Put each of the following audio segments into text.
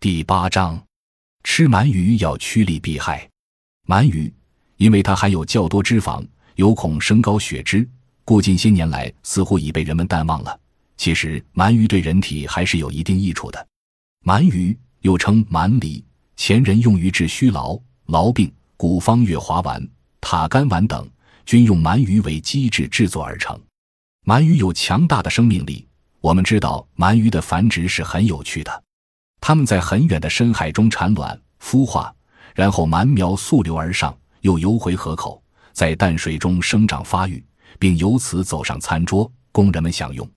第八章，吃鳗鱼要趋利避害。鳗鱼，因为它含有较多脂肪，有恐升高血脂，故近些年来似乎已被人们淡忘了。其实，鳗鱼对人体还是有一定益处的。鳗鱼又称鳗梨，前人用于治虚劳、痨病。古方月华丸、塔甘丸等均用鳗鱼为基质制作而成。鳗鱼有强大的生命力。我们知道，鳗鱼的繁殖是很有趣的。它们在很远的深海中产卵、孵化，然后鳗苗溯流而上，又游回河口，在淡水中生长发育，并由此走上餐桌，供人们享用。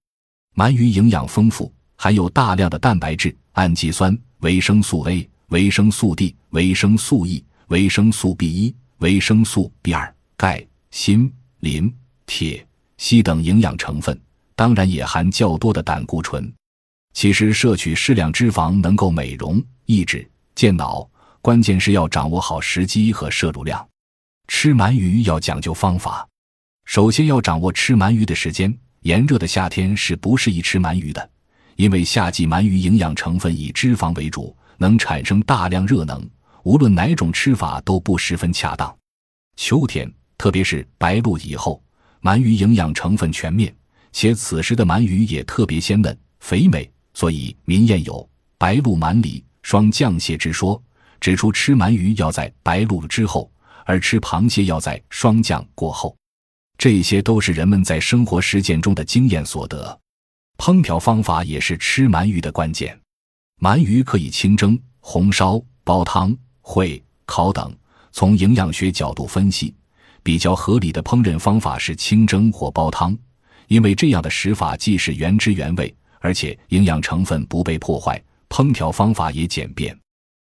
鳗鱼营养丰富，含有大量的蛋白质、氨基酸、维生素 A、维生素 D、维生素 E、维生素 B 一、维生素 B 二、钙、锌、磷、铁、硒等营养成分。当然也含较多的胆固醇。其实摄取适量脂肪能够美容、益智、健脑，关键是要掌握好时机和摄入量。吃鳗鱼要讲究方法，首先要掌握吃鳗鱼的时间。炎热的夏天是不适宜吃鳗鱼的，因为夏季鳗鱼营养成分以脂肪为主，能产生大量热能，无论哪种吃法都不十分恰当。秋天，特别是白露以后，鳗鱼营养成分全面。且此时的鳗鱼也特别鲜嫩肥美，所以民谚有“白露满里双降蟹”之说，指出吃鳗鱼要在白露之后，而吃螃蟹要在霜降过后。这些都是人们在生活实践中的经验所得。烹调方法也是吃鳗鱼的关键。鳗鱼可以清蒸、红烧、煲汤、烩、烤等。从营养学角度分析，比较合理的烹饪方法是清蒸或煲汤。因为这样的食法既是原汁原味，而且营养成分不被破坏，烹调方法也简便。